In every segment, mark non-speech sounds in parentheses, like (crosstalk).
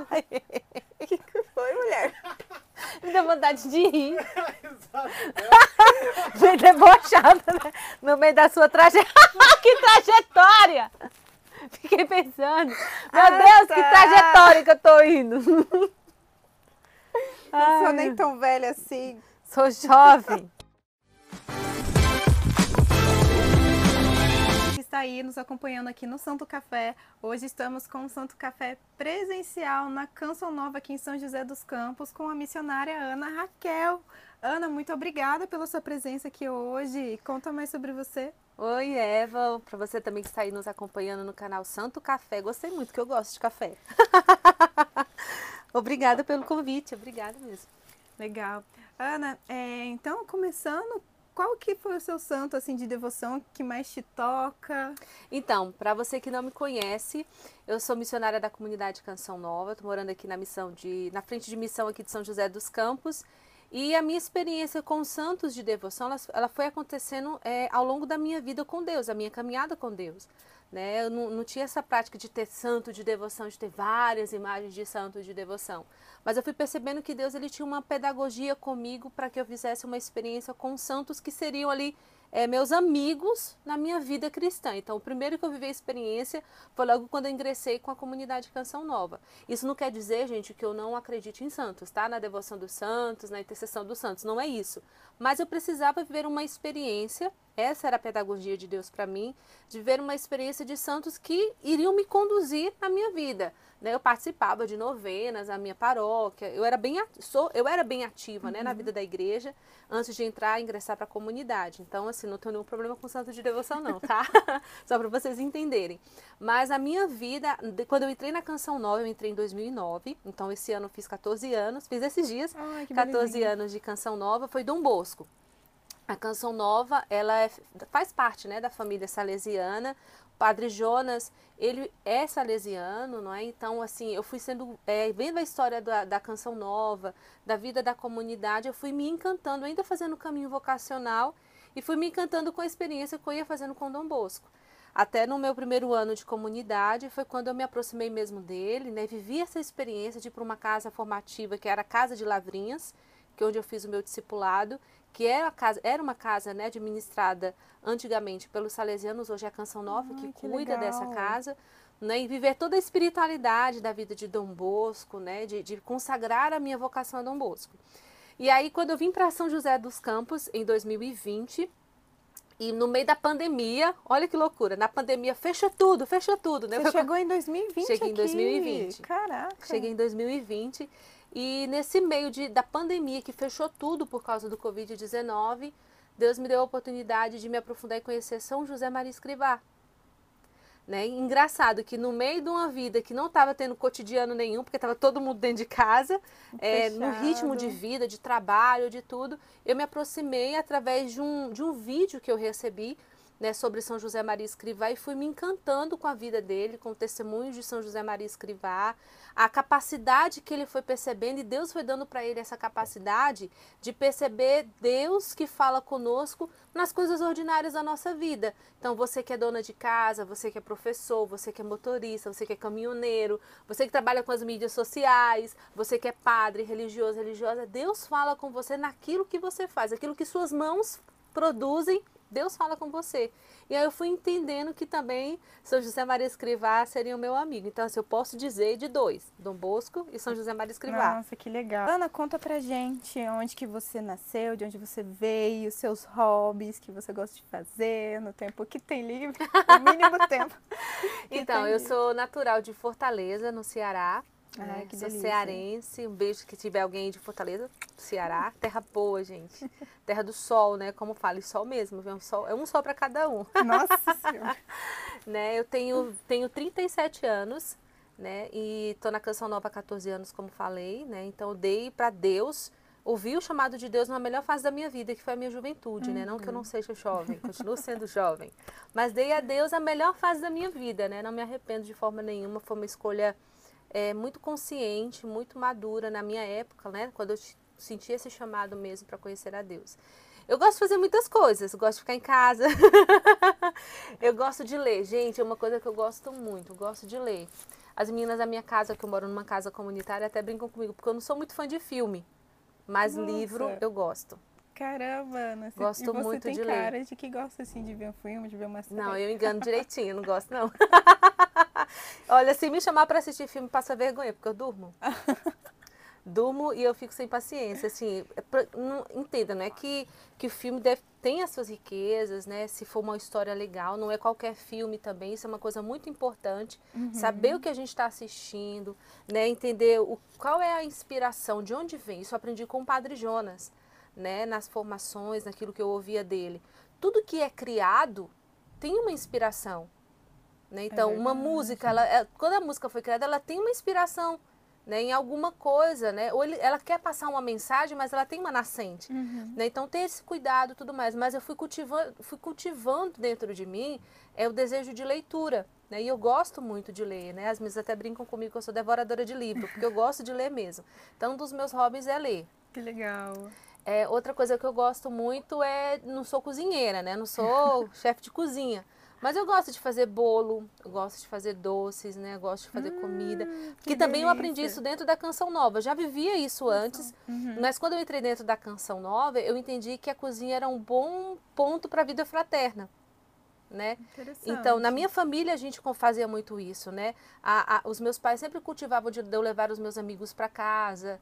O (laughs) que, que foi, mulher? Me deu vontade de rir. (laughs) Bem debochada, né? No meio da sua trajetória. (laughs) que trajetória! Fiquei pensando. Meu Ah, Deus, que tá. trajetória que eu tô indo. Não sou nem tão velha assim. Sou jovem. Está aí nos acompanhando aqui no Santo Café. Hoje estamos com o Santo Café presencial na Canção Nova aqui em São José dos Campos com a missionária Ana Raquel. Ana, muito obrigada pela sua presença aqui hoje. Conta mais sobre você. Oi, Eva. Para você também que está aí nos acompanhando no canal Santo Café. Gostei muito, que eu gosto de café. (laughs) obrigada pelo convite. Obrigada mesmo. Legal. Ana, é, então começando, qual que foi o seu santo assim de devoção que mais te toca? Então, para você que não me conhece, eu sou missionária da comunidade Canção Nova. Estou morando aqui na missão de, na frente de missão aqui de São José dos Campos. E a minha experiência com santos de devoção, ela, ela foi acontecendo é, ao longo da minha vida com Deus, a minha caminhada com Deus. Né? Eu não, não tinha essa prática de ter santo de devoção, de ter várias imagens de santo de devoção. Mas eu fui percebendo que Deus ele tinha uma pedagogia comigo para que eu fizesse uma experiência com santos que seriam ali é, meus amigos na minha vida cristã. Então, o primeiro que eu vivi a experiência foi logo quando eu ingressei com a comunidade Canção Nova. Isso não quer dizer, gente, que eu não acredite em santos, tá? Na devoção dos santos, na intercessão dos santos. Não é isso. Mas eu precisava viver uma experiência, essa era a pedagogia de Deus para mim, de ver uma experiência de santos que iriam me conduzir na minha vida. Né? Eu participava de novenas na minha paróquia, eu era bem, sou, eu era bem ativa né, na vida da igreja antes de entrar e ingressar para a comunidade. Então, assim, não tenho nenhum problema com santo de devoção, não, tá? (laughs) Só para vocês entenderem. Mas a minha vida, quando eu entrei na Canção Nova, eu entrei em 2009, então esse ano eu fiz 14 anos, fiz esses dias, Ai, que 14 belezinha. anos de Canção Nova, foi Dom Bosco. A Canção Nova, ela é, faz parte né, da família salesiana. Padre Jonas, ele é salesiano, não é? Então, assim, eu fui sendo, é, vendo a história da, da Canção Nova, da vida da comunidade, eu fui me encantando, ainda fazendo o caminho vocacional, e fui me encantando com a experiência que eu ia fazendo com Dom Bosco. Até no meu primeiro ano de comunidade foi quando eu me aproximei mesmo dele, né? Vivi essa experiência de ir para uma casa formativa que era a Casa de Lavrinhas, que é onde eu fiz o meu discipulado, que era, casa, era uma casa né, administrada antigamente pelos salesianos, hoje é a Canção Nova, Ai, que, que cuida legal. dessa casa, né, e viver toda a espiritualidade da vida de Dom Bosco, né, de, de consagrar a minha vocação a Dom Bosco. E aí, quando eu vim para São José dos Campos, em 2020, e no meio da pandemia, olha que loucura, na pandemia fecha tudo, fecha tudo, né? Você chegou em 2020 Cheguei em aqui. 2020. Caraca. Cheguei em 2020 e nesse meio de, da pandemia que fechou tudo por causa do Covid-19, Deus me deu a oportunidade de me aprofundar e conhecer São José Maria Escrivá. Né? Engraçado que no meio de uma vida que não estava tendo cotidiano nenhum, porque estava todo mundo dentro de casa, é, no ritmo de vida, de trabalho, de tudo, eu me aproximei através de um, de um vídeo que eu recebi né, sobre São José Maria Escrivá e fui me encantando com a vida dele, com testemunhos de São José Maria Escrivá, a capacidade que ele foi percebendo e Deus foi dando para ele essa capacidade de perceber Deus que fala conosco nas coisas ordinárias da nossa vida. Então, você que é dona de casa, você que é professor, você que é motorista, você que é caminhoneiro, você que trabalha com as mídias sociais, você que é padre, religioso, religiosa, Deus fala com você naquilo que você faz, aquilo que suas mãos produzem Deus fala com você. E aí eu fui entendendo que também São José Maria Escrivá seria o meu amigo. Então, assim, eu posso dizer de dois, Dom Bosco e São José Maria Escrivá. Nossa, que legal. Ana, conta pra gente onde que você nasceu, de onde você veio, seus hobbies que você gosta de fazer no tempo que tem livre, (laughs) o mínimo tempo. Então, eu livre. sou natural de Fortaleza, no Ceará. Ai, né? que sou delícia. cearense. Um beijo que tiver alguém de Fortaleza, Ceará. Terra boa, gente. (laughs) Terra do sol, né? Como fala, e sol mesmo, viu? Um sol, é um sol para cada um. (laughs) Nossa Senhora. (laughs) né? Eu tenho, tenho 37 anos, né? E tô na Canção Nova há 14 anos, como falei, né? Então dei para Deus, ouvi o chamado de Deus na melhor fase da minha vida, que foi a minha juventude, né? Não que eu não seja jovem, continuo sendo jovem, mas dei a Deus a melhor fase da minha vida, né? Não me arrependo de forma nenhuma, foi uma escolha é, muito consciente, muito madura na minha época, né? Quando eu senti esse chamado mesmo para conhecer a Deus. Eu gosto de fazer muitas coisas, gosto de ficar em casa. (laughs) eu gosto de ler, gente, é uma coisa que eu gosto muito, eu gosto de ler. As meninas da minha casa, que eu moro numa casa comunitária, até brincam comigo, porque eu não sou muito fã de filme, mas Nossa. livro eu gosto. Caramba, Ana. você- Gosto e você muito tem de ler. cara de que gosta assim de ver um filme, de ver uma série. Não, eu engano direitinho, não gosto não. (laughs) Olha, se me chamar pra assistir filme, passa vergonha, porque eu durmo. (laughs) Durmo e eu fico sem paciência, assim, é pra- não, entenda, não é que, que o filme deve, tem as suas riquezas, né, se for uma história legal, não é qualquer filme também, isso é uma coisa muito importante, saber o que a gente está assistindo, né, entender o, qual é a inspiração, de onde vem, isso eu aprendi com o Padre Jonas, né, nas formações, naquilo que eu ouvia dele. Tudo que é criado tem uma inspiração, né? Então, uma verdade. música, ela, é- quando a música foi criada, ela tem uma inspiração, né, em alguma coisa, né? Ou ele- ela quer passar uma mensagem, mas ela tem uma nascente, Uhum. né? Então, ter esse cuidado, tudo mais. Mas eu fui cultivando, fui cultivando dentro de mim é o desejo de leitura, né? E eu gosto muito de ler, né? As minhas até brincam comigo que eu sou devoradora de livro, porque eu gosto de ler mesmo. Então, um dos meus hobbies é ler. Que legal. É, outra coisa que eu gosto muito é. Não sou cozinheira, né? Não sou (laughs) chefe de cozinha. Mas eu gosto de fazer bolo, eu gosto de fazer doces, né? Eu gosto de fazer comida. Hum, Que, também eu delícia. aprendi isso dentro da Canção Nova. Eu já vivia isso antes, Uhum. mas quando eu entrei dentro da Canção Nova, eu entendi que a cozinha era um bom ponto para a vida fraterna. Né? Então, na minha família, a gente fazia muito isso, né? A- a- os meus pais sempre cultivavam de de eu levar os meus amigos para casa,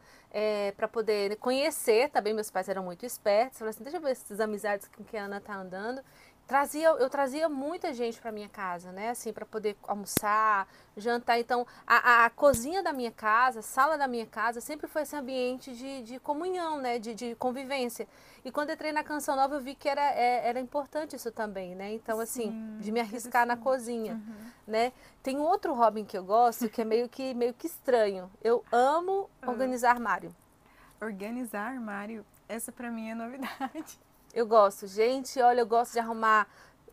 para poder conhecer também. Meus pais eram muito espertos. Falaram assim, deixa eu ver essas amizades com que a Ana tá andando. Trazia, eu trazia muita gente para minha casa, né? Assim, para poder almoçar, jantar. Então, a, a- cozinha da minha casa, a sala da minha casa, sempre foi esse ambiente de, de comunhão, né? De, de convivência. E quando entrei na Canção Nova, eu vi que era, é- era importante isso também, né? Então, assim, Sim, de me arriscar na cozinha, Uhum. né? Tem um outro hobby que eu gosto, que é meio que, meio que estranho. Eu amo Ah. organizar armário. Organizar armário, essa pra mim é novidade. Eu gosto. Gente, olha, eu gosto de arrumar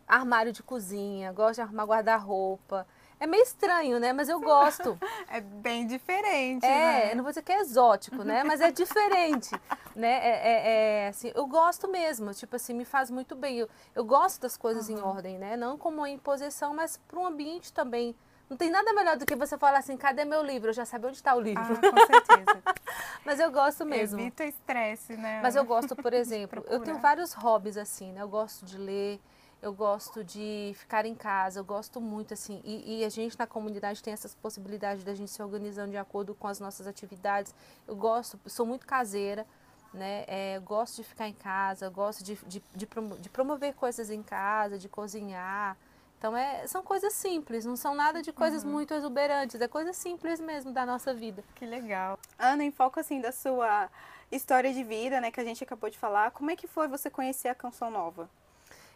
armário de cozinha, gosto de arrumar guarda-roupa. É meio estranho, né? Mas eu gosto. (laughs) É bem diferente, É, né? não vou dizer que é exótico, né? Mas é diferente, (laughs) né? É, é- é, assim, eu gosto mesmo, tipo assim, me faz muito bem. Eu, eu gosto das coisas em ordem, né? Não como uma imposição, mas para um ambiente também. Não tem nada melhor do que você falar assim, cadê meu livro? Eu já sabia onde está o livro. Ah, com certeza. (laughs) Mas eu gosto mesmo. Evita estresse, né? Mas eu gosto, por (laughs) exemplo, eu tenho vários hobbies assim, né? Eu gosto de ler, eu gosto de ficar em casa, eu gosto muito assim. E, e a gente na comunidade tem essas possibilidades da gente se organizando de acordo com as nossas atividades. Eu gosto, sou muito caseira, né? É, gosto de ficar em casa, gosto de, de, de promover coisas em casa, de cozinhar. Então, é, são coisas simples, não são nada de coisas muito exuberantes, é coisa simples mesmo da nossa vida. Que legal. Ana, em foco assim da sua história de vida, né, que a gente acabou de falar, como é que foi você conhecer a Canção Nova?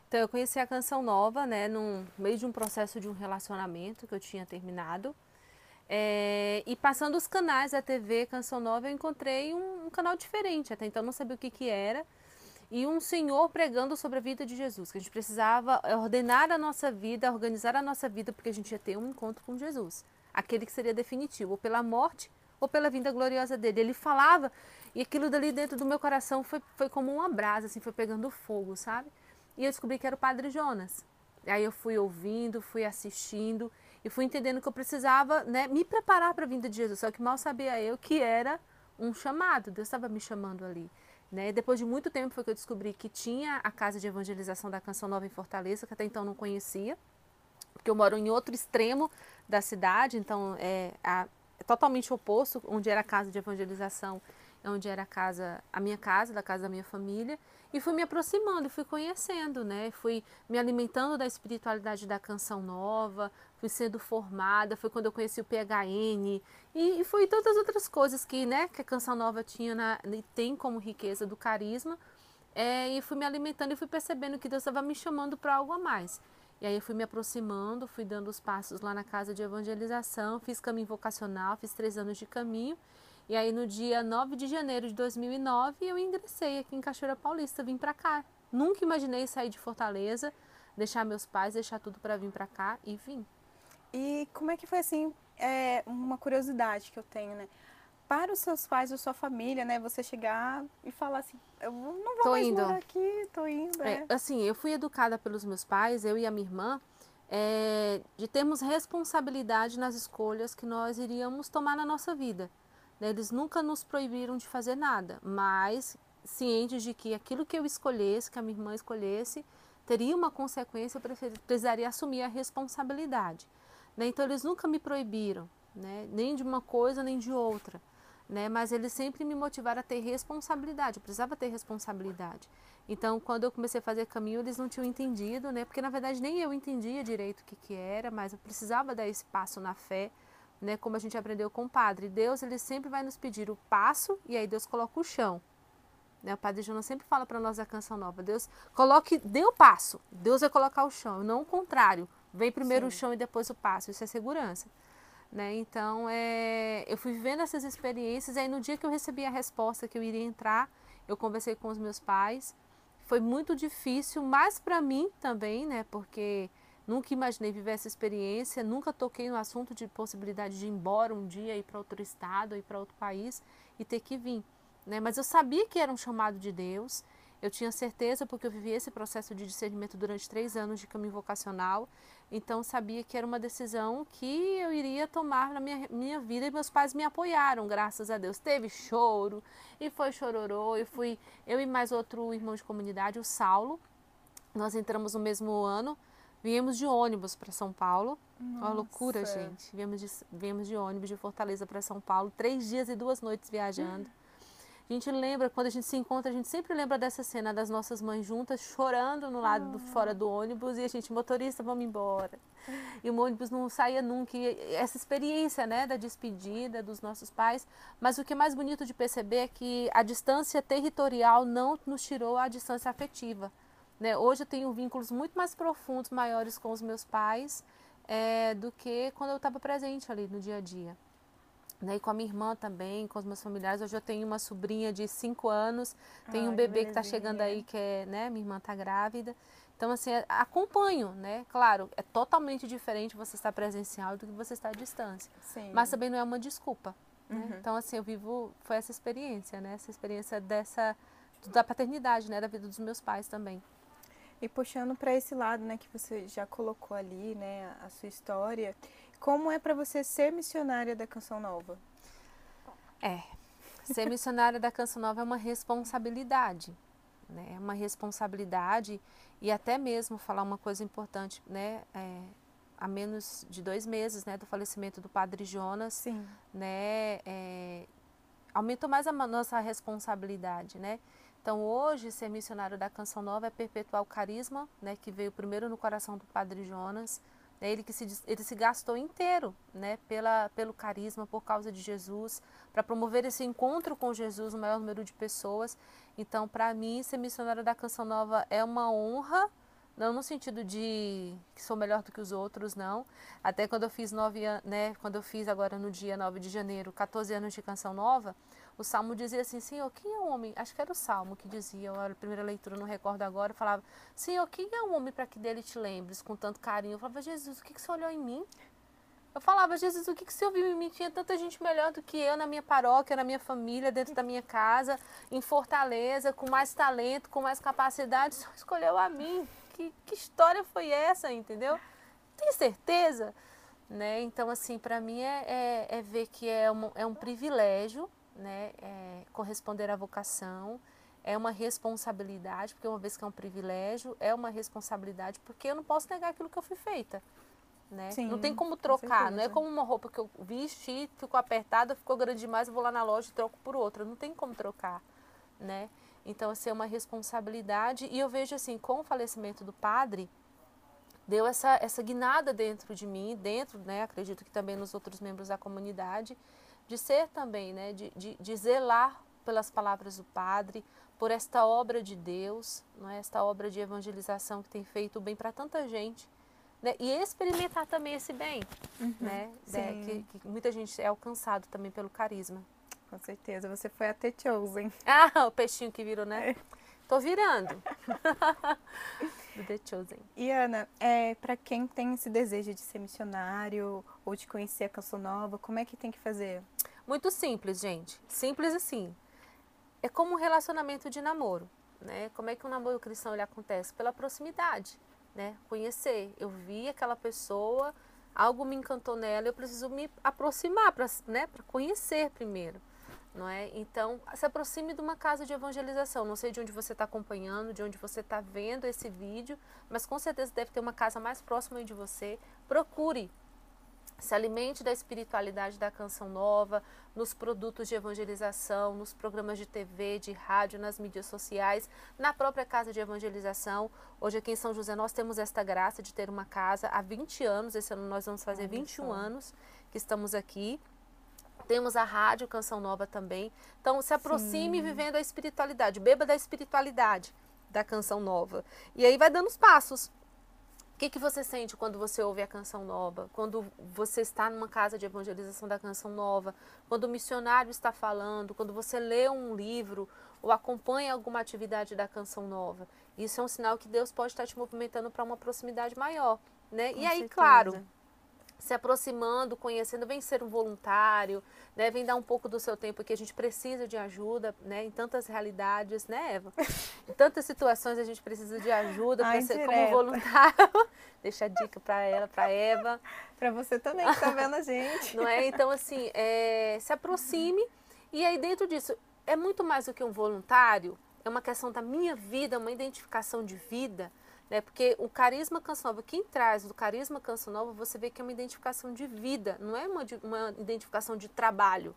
Então eu conheci a Canção Nova, né, no meio de um processo de um relacionamento que eu tinha terminado. É, e passando os canais da TV Canção Nova, eu encontrei um, um canal diferente. Até então não sabia o que, que era. E um senhor pregando sobre a vida de Jesus, que a gente precisava ordenar a nossa vida, organizar a nossa vida, porque a gente ia ter um encontro com Jesus. Aquele que seria definitivo, ou pela morte ou pela vinda gloriosa dele. Ele falava, e aquilo dali dentro do meu coração foi, foi como uma brasa, assim, foi pegando fogo, sabe? E eu descobri que era o Padre Jonas. Aí eu fui ouvindo, fui assistindo e fui entendendo que eu precisava né, me preparar para a vinda de Jesus. Só que mal sabia eu que era um chamado, Deus estava me chamando ali. Né? Depois de muito tempo foi que eu descobri que tinha a casa de evangelização da Canção Nova em Fortaleza, que até então não conhecia, porque eu moro em outro extremo da cidade, então é, a- é totalmente oposto, onde era a casa de evangelização, onde era a casa, a minha casa, da casa da minha família, e fui me aproximando, fui conhecendo, né? Fui me alimentando da espiritualidade da canção nova, fui sendo formada, foi quando eu conheci o PHN, e, e foi todas as outras coisas que, né, que a canção nova tinha na, e tem como riqueza do carisma, é, e fui me alimentando e fui percebendo que Deus estava me chamando para algo a mais. E aí eu fui me aproximando, fui dando os passos lá na casa de evangelização, fiz caminho vocacional, fiz três anos de caminho. E aí no dia 9 de janeiro de 2009 eu ingressei aqui em Cachoeira Paulista, vim para cá. Nunca imaginei sair de Fortaleza, deixar meus pais, deixar tudo para vir para cá e vim. E como é que foi assim, é, uma curiosidade que eu tenho, né? Para os seus pais ou sua família, né? Você chegar e falar assim, eu não vou Tô mais indo. morar aqui, tô indo, É, é. assim, eu fui educada pelos meus pais, eu e a minha irmã, é, de termos responsabilidade nas escolhas que nós iríamos tomar na nossa vida. Né? Eles nunca nos proibiram de fazer nada, mas cientes de que aquilo que eu escolhesse, que a minha irmã escolhesse, teria uma consequência, eu precisaria assumir a responsabilidade. Né? Então, eles nunca me proibiram, né? nem de uma coisa nem de outra. Né? Mas eles sempre me motivaram a ter responsabilidade, eu precisava ter responsabilidade. Então, quando eu comecei a fazer caminho, eles não tinham entendido, né? Porque na verdade nem eu entendia direito o que, que era, mas eu precisava dar esse passo na fé, né? Como a gente aprendeu com o padre. Deus, ele sempre vai nos pedir o passo e aí Deus coloca o chão. Né? O padre Jonas sempre fala para nós a canção nova: Deus coloque, dê o passo, Deus vai colocar o chão, não o contrário. Vem primeiro Sim. o chão e depois o passo. Isso é segurança. Né? Então, é, eu fui vivendo essas experiências. Aí, no dia que eu recebi a resposta que eu iria entrar, eu conversei com os meus pais. Foi muito difícil, mas para mim também, né? Porque nunca imaginei viver essa experiência, nunca toquei no assunto de possibilidade de ir embora um dia, ir para outro estado, ir para outro país e ter que vir. Né? Mas eu sabia que era um chamado de Deus, eu tinha certeza porque eu vivi esse processo de discernimento durante três anos de caminho vocacional. Então sabia que era uma decisão que eu iria tomar na minha, minha vida e meus pais me apoiaram, graças a Deus. Teve choro e foi chororô, e fui eu e mais outro irmão de comunidade, o Saulo. Nós entramos no mesmo ano, viemos de ônibus para São Paulo. Nossa. Uma loucura, gente. Viemos de, viemos de ônibus de Fortaleza para São Paulo, três dias e duas noites viajando. A gente lembra, quando a gente se encontra, a gente sempre lembra dessa cena das nossas mães juntas, chorando no lado do, fora do ônibus e a gente, motorista, vamos embora. E o ônibus não saía nunca. E essa experiência, né, da despedida dos nossos pais. Mas o que é mais bonito de perceber é que a distância territorial não nos tirou a distância afetiva. Né? Hoje eu tenho vínculos muito mais profundos, maiores com os meus pais é, do que quando eu estava presente ali no dia a dia né? E com a minha irmã também, com os meus familiares. Hoje eu tenho uma sobrinha de 5 anos, tenho um bebê que está chegando aí, que é, né? Minha irmã está grávida. Então, assim, é, acompanho, né? Claro, é totalmente diferente você estar presencial do que você estar à distância. Sim. Mas também não é uma desculpa. Né? Uhum. Então, assim, eu vivo, foi essa experiência, né? Essa experiência dessa, da paternidade, né? Da vida dos meus pais também. E puxando para esse lado, né, que você já colocou ali, né, a sua história, como é para você ser missionária da Canção Nova? É, ser missionária da Canção Nova é uma responsabilidade, né? É uma responsabilidade e até mesmo falar uma coisa importante, né? É, há menos de dois meses, né, do falecimento do Padre Jonas, Sim. né? É, aumentou mais a nossa responsabilidade, né? Então hoje ser missionário da Canção Nova é perpetuar o carisma, né, que veio primeiro no coração do Padre Jonas né? Ele que se, ele se gastou inteiro né? Pela, pelo carisma, por causa de Jesus, para promover esse encontro com Jesus, o maior número de pessoas. Então, para mim, ser missionária da Canção Nova é uma honra, não no sentido de que sou melhor do que os outros, não. Até quando eu fiz nove né? Quando eu fiz agora no dia 9 de janeiro, 14 anos de Canção Nova, o Salmo dizia assim, Senhor, quem é o homem? Acho que era o Salmo que dizia, a primeira leitura, não recordo agora, falava, Senhor, quem é o homem para que dele te lembres com tanto carinho? Eu falava, Jesus, o que, que você olhou em mim? Eu falava, Jesus, o que, que você ouviu em mim? Tinha tanta gente melhor do que eu na minha paróquia, na minha família, dentro da minha casa, em Fortaleza, com mais talento, com mais capacidade, só escolheu a mim. Que, que história foi essa, entendeu? Tem certeza? Né? Então, assim, para mim é, é, é, ver que é é um privilégio né, é, corresponder à vocação, é uma responsabilidade, porque uma vez que é um privilégio, é uma responsabilidade, porque eu não posso negar aquilo que eu fui feita. Né? Sim, não tem como trocar, com não é como uma roupa que eu vesti, ficou apertada, ficou grande demais, eu vou lá na loja e troco por outra. Não tem como trocar, né? Então, assim, é uma responsabilidade. E eu vejo, assim, com o falecimento do padre, deu essa, essa guinada dentro de mim, dentro, né, acredito que também nos outros membros da comunidade, de ser também, né, de, de, de zelar pelas palavras do Padre, por esta obra de Deus, não é? esta obra de evangelização que tem feito bem para tanta gente. Né? E experimentar também esse bem, uhum, né? É, que, que, muita gente é alcançado também pelo carisma. Com certeza, você foi até chosen. Ah, o peixinho que virou, né? É. Tô virando. (laughs) Do The Chosen. E Ana, é, para quem tem esse desejo de ser missionário ou de conhecer a Canção Nova, como é que tem que fazer? Muito simples, gente. Simples assim. É como um relacionamento de namoro. Né? Como é que um namoro cristão ele acontece? Pela proximidade. né? Conhecer. Eu vi aquela pessoa, algo me encantou nela, eu preciso me aproximar para né, conhecer primeiro. Não é? Então, se aproxime de uma casa de evangelização. Não sei de onde você está acompanhando, de onde você está vendo esse vídeo, mas com certeza deve ter uma casa mais próxima de você. Procure se alimente da espiritualidade da canção nova, nos produtos de evangelização, nos programas de TV, de rádio, nas mídias sociais, na própria casa de evangelização. Hoje aqui em São José nós temos esta graça de ter uma casa há 20 anos, esse ano nós vamos fazer 21 anos que estamos aqui. Temos a rádio Canção Nova também. Então se aproxime Sim. vivendo a espiritualidade, beba da espiritualidade da Canção Nova. E aí vai dando os passos o que, que você sente quando você ouve a canção nova? Quando você está numa casa de evangelização da canção nova? Quando o missionário está falando? Quando você lê um livro ou acompanha alguma atividade da canção nova? Isso é um sinal que Deus pode estar te movimentando para uma proximidade maior, né? Com e aí, certeza. claro, se aproximando, conhecendo, vem ser um voluntário, né? Vem dar um pouco do seu tempo que a gente precisa de ajuda, né? Em tantas realidades, né, Eva? Em tantas situações a gente precisa de ajuda para ser como voluntário. (laughs) Deixa a dica para ela, para Eva, para você também que está vendo a gente. Não é? Então assim, é, se aproxime e aí dentro disso é muito mais do que um voluntário, é uma questão da minha vida, uma identificação de vida né? Porque o carisma canção nova, quem traz do carisma canção nova, você vê que é uma identificação de vida, não é uma, uma identificação de trabalho,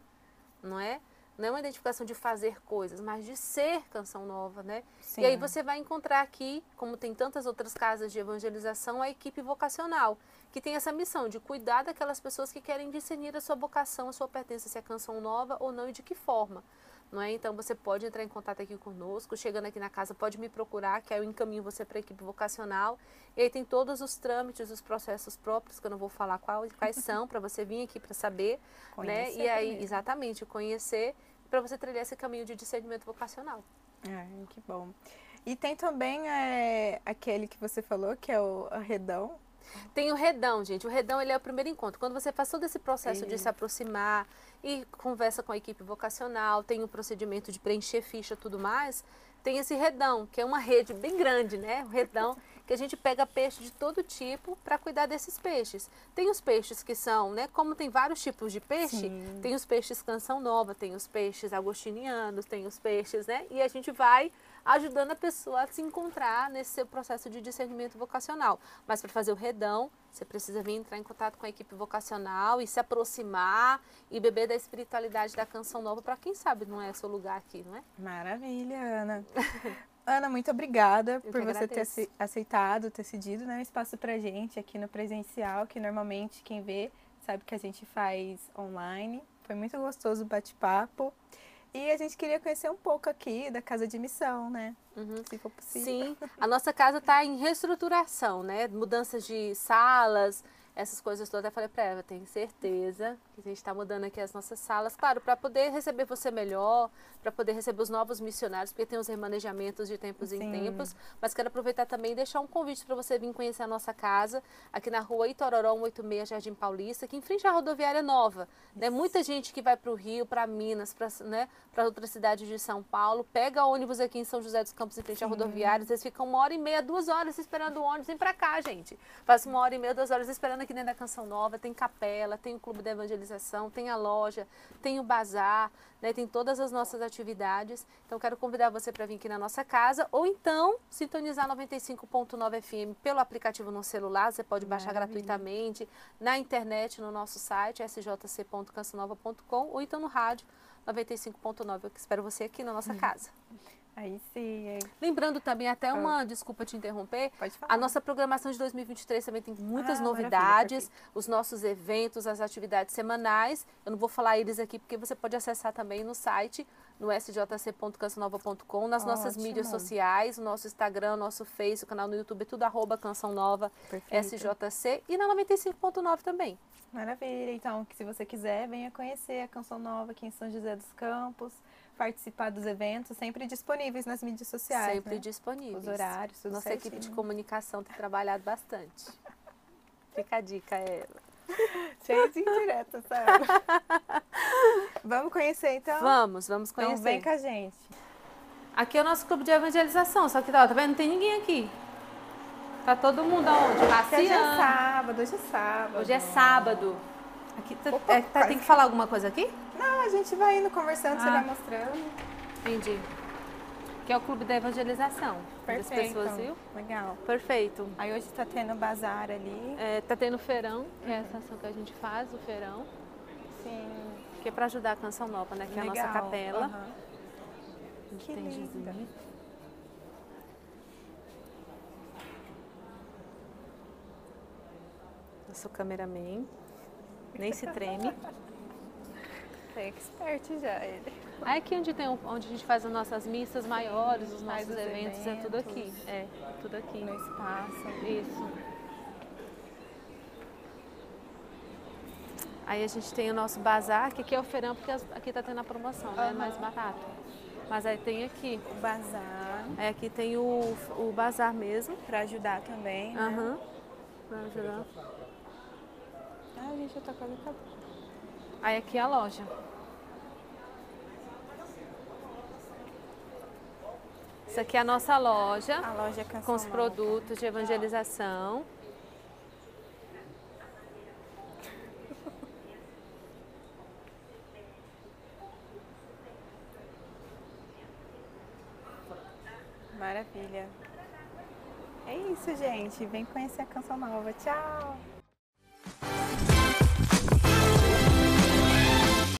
não é? Não é uma identificação de fazer coisas, mas de ser canção nova, né? Sim. E aí você vai encontrar aqui, como tem tantas outras casas de evangelização, a equipe vocacional, que tem essa missão de cuidar daquelas pessoas que querem discernir a sua vocação, a sua pertença, se é canção nova ou não e de que forma não é? Então você pode entrar em contato aqui conosco, chegando aqui na casa, pode me procurar, que aí eu encaminho você para a equipe vocacional. E aí tem todos os trâmites, os processos próprios, que eu não vou falar quais, quais (laughs) são, para você vir aqui para saber, conhecer né? E aí, primeiro. exatamente, conhecer, para você trilhar esse caminho de discernimento vocacional. É, que bom. E tem também é, aquele que você falou, que é o arredão, tem o redão, gente. O redão ele é o primeiro encontro. Quando você faz todo esse processo de se aproximar e conversa com a equipe vocacional, tem o procedimento de preencher ficha tudo mais, tem esse redão, que é uma rede bem grande, né? O redão que a gente pega peixe de todo tipo para cuidar desses peixes. Tem os peixes que são, né? Como tem vários tipos de peixe, Sim. tem os peixes canção nova, tem os peixes agostinianos, tem os peixes, né? E a gente vai ajudando a pessoa a se encontrar nesse seu processo de discernimento vocacional. Mas para fazer o redão, você precisa vir entrar em contato com a equipe vocacional e se aproximar e beber da espiritualidade da canção nova para quem sabe não é seu lugar aqui, não é? Maravilha, Ana. (laughs) Ana, muito obrigada Eu por você ter aceitado, ter cedido né, um espaço para gente aqui no presencial, que normalmente quem vê sabe que a gente faz online. Foi muito gostoso o bate-papo. E a gente queria conhecer um pouco aqui da casa de missão, né? Uhum. Se for possível. Sim, a nossa casa está em reestruturação, né? Mudanças de salas, essas coisas todas. Eu falei para ela, tenho certeza a gente está mudando aqui as nossas salas, claro, para poder receber você melhor, para poder receber os novos missionários, porque tem os remanejamentos de tempos Sim. em tempos. Mas quero aproveitar também e deixar um convite para você vir conhecer a nossa casa, aqui na rua Itororó 186, Jardim Paulista, aqui em frente à rodoviária nova. Né? Muita gente que vai para o Rio, para Minas, para né, outras cidades de São Paulo, pega ônibus aqui em São José dos Campos, em frente Sim. à rodoviária, vocês ficam uma hora e meia, duas horas esperando o ônibus, vem para cá, gente. Passa uma hora e meia, duas horas esperando aqui dentro da Canção Nova, tem capela, tem o Clube da Evangelização, tem a loja, tem o bazar, né, tem todas as nossas atividades. Então, quero convidar você para vir aqui na nossa casa ou então sintonizar 95.9 FM pelo aplicativo no celular. Você pode baixar Maravilha. gratuitamente na internet, no nosso site sjc.cancionova.com ou então no rádio 95.9. Eu espero você aqui na nossa casa. Aí sim. Lembrando também, até uma, ah. desculpa te interromper, a nossa programação de 2023 também tem muitas ah, novidades, os nossos eventos, as atividades semanais. Eu não vou falar eles aqui porque você pode acessar também no site, no sjc.cançãonova.com, nas Ótimo. nossas mídias sociais, o nosso Instagram, nosso Face, o canal no YouTube, tudo arroba Canção Nova Perfeito. SJC e na 95.9 também. Maravilha, então, que se você quiser, venha conhecer a Canção Nova aqui em São José dos Campos participar dos eventos, sempre disponíveis nas mídias sociais. Sempre né? disponíveis. Os horários, tudo Nossa certinho. equipe de comunicação tem trabalhado bastante. (laughs) Fica a dica, ela. (laughs) Cheia de indiretas, sabe? (laughs) vamos conhecer então? Vamos, vamos conhecer. Então vem com a gente. Aqui é o nosso clube de evangelização, só que tá, tá vendo? Não tem ninguém aqui. Tá todo mundo aonde? Porque Hoje é Passeando. sábado, hoje é sábado. Hoje é sábado. Aqui tá- Opa, é, tá- tem que falar alguma coisa aqui? Não, a gente vai indo conversando, você Ah. vai mostrando. Entendi. Que é o clube da evangelização. Perfeito. pessoas viu? Legal. Perfeito. Aí hoje tá tendo bazar ali. É, tá tendo feirão, que é essa ação que a gente faz, o feirão, Sim. que é para ajudar a Canção Nova, né? Que é a nossa Legal. capela. Gente Que tem linda. Eu sou cameraman. Nem se treme. (laughs) É expert já ele. Aí aqui onde, tem, onde a gente faz as nossas missas maiores, os nossos os eventos, é tudo aqui. eventos. É, tudo aqui. No espaço. Isso. Aí a gente tem o nosso bazar, que aqui é o feirão, porque aqui tá tendo a promoção, né? É mais barato. Mas aí tem aqui. O bazar. Aí aqui tem o, o bazar mesmo. Pra ajudar também. Né? Aham. Pra ajudar. Ah, gente, já tá quase acabando. Aí aqui é a loja. Isso aqui é a nossa loja A loja Canção com os Nova. produtos de evangelização. Maravilha. É isso, gente. Vem conhecer a Canção Nova. Tchau!